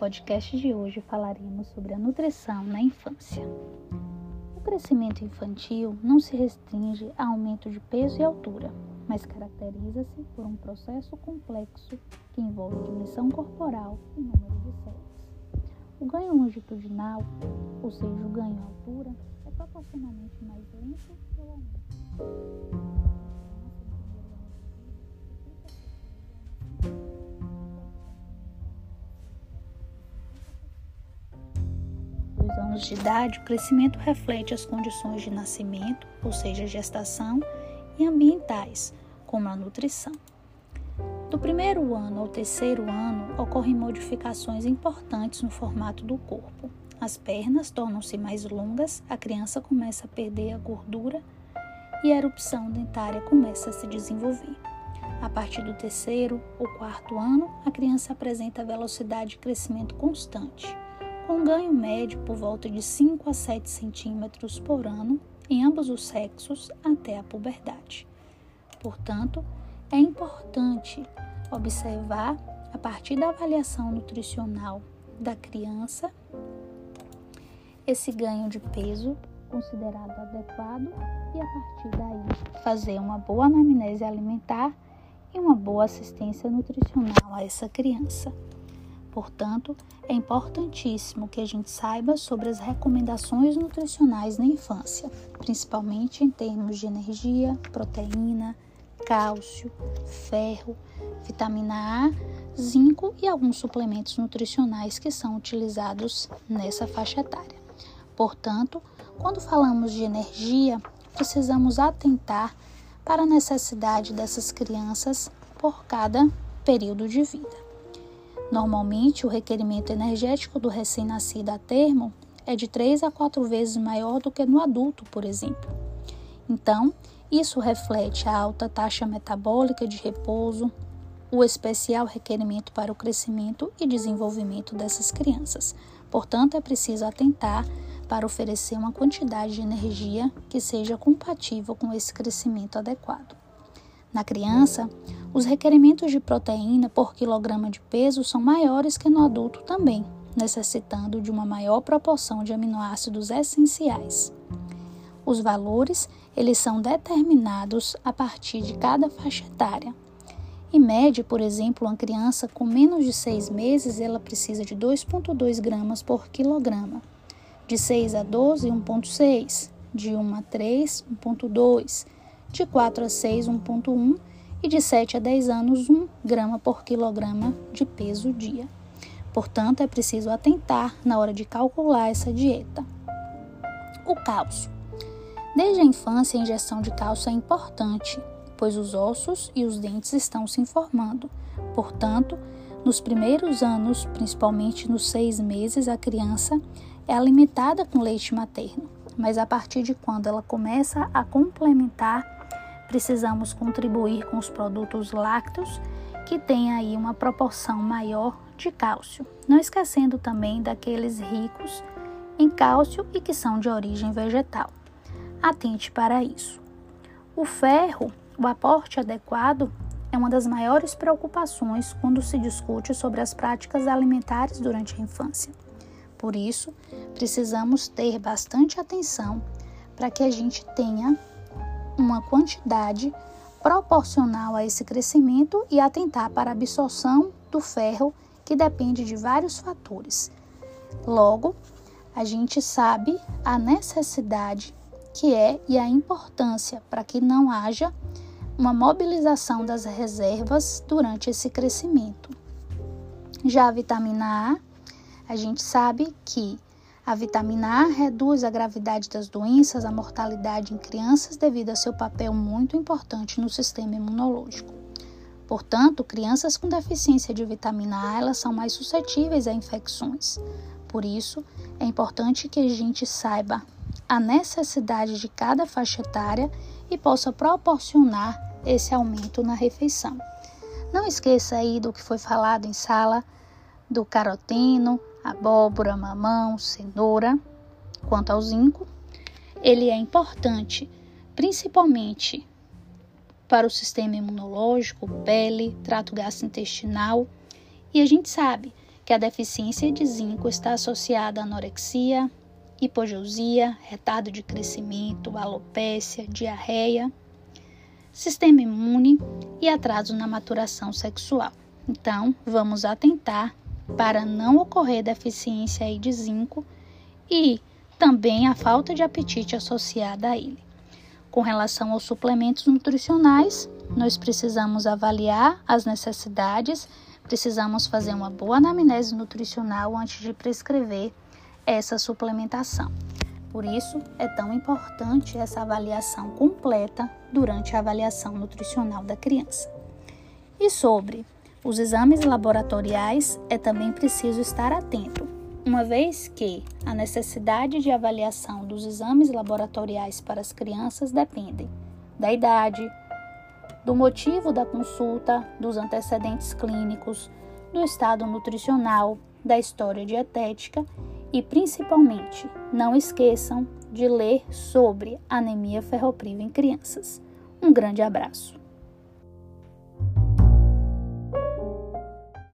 podcast de hoje falaremos sobre a nutrição na infância. O crescimento infantil não se restringe a aumento de peso e altura, mas caracteriza-se por um processo complexo que envolve dimensão corporal e número de células. O ganho longitudinal, ou seja, o ganho em altura, é proporcionalmente mais lento que o aumento. Anos de idade, o crescimento reflete as condições de nascimento, ou seja, gestação, e ambientais, como a nutrição. Do primeiro ano ao terceiro ano, ocorrem modificações importantes no formato do corpo. As pernas tornam-se mais longas, a criança começa a perder a gordura e a erupção dentária começa a se desenvolver. A partir do terceiro ou quarto ano, a criança apresenta velocidade de crescimento constante com ganho médio por volta de 5 a 7 centímetros por ano em ambos os sexos até a puberdade. Portanto, é importante observar a partir da avaliação nutricional da criança esse ganho de peso considerado adequado e a partir daí fazer uma boa anamnese alimentar e uma boa assistência nutricional a essa criança. Portanto, é importantíssimo que a gente saiba sobre as recomendações nutricionais na infância, principalmente em termos de energia, proteína, cálcio, ferro, vitamina A, zinco e alguns suplementos nutricionais que são utilizados nessa faixa etária. Portanto, quando falamos de energia, precisamos atentar para a necessidade dessas crianças por cada período de vida. Normalmente, o requerimento energético do recém-nascido a termo é de 3 a 4 vezes maior do que no adulto, por exemplo. Então, isso reflete a alta taxa metabólica de repouso, o especial requerimento para o crescimento e desenvolvimento dessas crianças. Portanto, é preciso atentar para oferecer uma quantidade de energia que seja compatível com esse crescimento adequado. Na criança, os requerimentos de proteína por quilograma de peso são maiores que no adulto também, necessitando de uma maior proporção de aminoácidos essenciais. Os valores, eles são determinados a partir de cada faixa etária. Em média, por exemplo, uma criança com menos de 6 meses, ela precisa de 2,2 gramas por quilograma. De 6 a 12, 1,6. De 1 a 3, 1,2 de 4 a 6, 1,1 e de 7 a 10 anos, 1 grama por quilograma de peso dia. Portanto, é preciso atentar na hora de calcular essa dieta. O cálcio. Desde a infância, a injeção de cálcio é importante, pois os ossos e os dentes estão se formando. Portanto, nos primeiros anos, principalmente nos seis meses, a criança é alimentada com leite materno, mas a partir de quando ela começa a complementar precisamos contribuir com os produtos lácteos que têm aí uma proporção maior de cálcio, não esquecendo também daqueles ricos em cálcio e que são de origem vegetal. Atente para isso. O ferro, o aporte adequado, é uma das maiores preocupações quando se discute sobre as práticas alimentares durante a infância. Por isso, precisamos ter bastante atenção para que a gente tenha uma quantidade proporcional a esse crescimento e atentar para a absorção do ferro, que depende de vários fatores. Logo, a gente sabe a necessidade que é e a importância para que não haja uma mobilização das reservas durante esse crescimento. Já a vitamina A, a gente sabe que a vitamina A reduz a gravidade das doenças, a mortalidade em crianças devido a seu papel muito importante no sistema imunológico. Portanto, crianças com deficiência de vitamina A elas são mais suscetíveis a infecções. Por isso, é importante que a gente saiba a necessidade de cada faixa etária e possa proporcionar esse aumento na refeição. Não esqueça aí do que foi falado em sala do caroteno, abóbora, mamão, cenoura. Quanto ao zinco, ele é importante principalmente para o sistema imunológico, pele, trato gastrointestinal. E a gente sabe que a deficiência de zinco está associada à anorexia, hipogeusia, retardo de crescimento, alopécia, diarreia, sistema imune e atraso na maturação sexual. Então, vamos atentar para não ocorrer deficiência de zinco e também a falta de apetite associada a ele. Com relação aos suplementos nutricionais, nós precisamos avaliar as necessidades, precisamos fazer uma boa anamnese nutricional antes de prescrever essa suplementação. Por isso, é tão importante essa avaliação completa durante a avaliação nutricional da criança. E sobre os exames laboratoriais, é também preciso estar atento, uma vez que a necessidade de avaliação dos exames laboratoriais para as crianças dependem da idade, do motivo da consulta, dos antecedentes clínicos, do estado nutricional, da história dietética e, principalmente, não esqueçam de ler sobre anemia ferropriva em crianças. Um grande abraço.